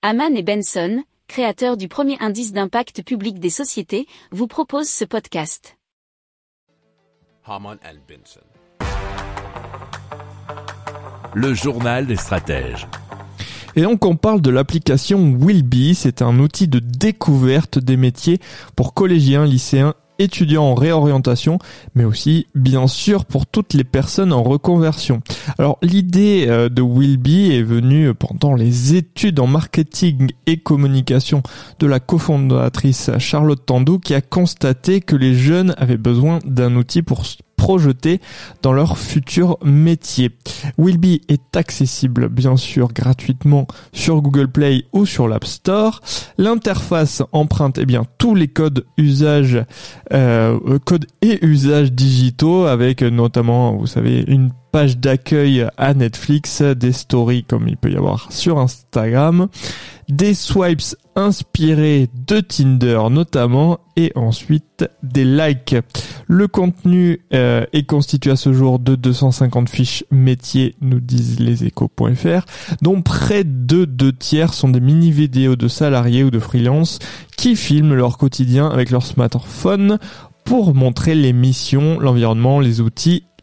Haman et Benson, créateurs du premier indice d'impact public des sociétés, vous proposent ce podcast. Haman and Benson. Le journal des stratèges. Et donc on parle de l'application Willby, c'est un outil de découverte des métiers pour collégiens, lycéens étudiants en réorientation, mais aussi bien sûr pour toutes les personnes en reconversion. Alors l'idée euh, de Willby est venue pendant les études en marketing et communication de la cofondatrice Charlotte Tandou qui a constaté que les jeunes avaient besoin d'un outil pour projeter dans leur futur métier. Willby est accessible bien sûr gratuitement sur Google Play ou sur l'App Store. L'interface emprunte eh bien tous les codes usage, euh, codes et usages digitaux avec notamment vous savez une page d'accueil à Netflix, des stories comme il peut y avoir sur Instagram, des swipes inspirés de Tinder notamment et ensuite des likes. Le contenu euh, est constitué à ce jour de 250 fiches métiers, nous disent leséchos.fr, dont près de deux tiers sont des mini-vidéos de salariés ou de freelance qui filment leur quotidien avec leur smartphone pour montrer les missions, l'environnement, les outils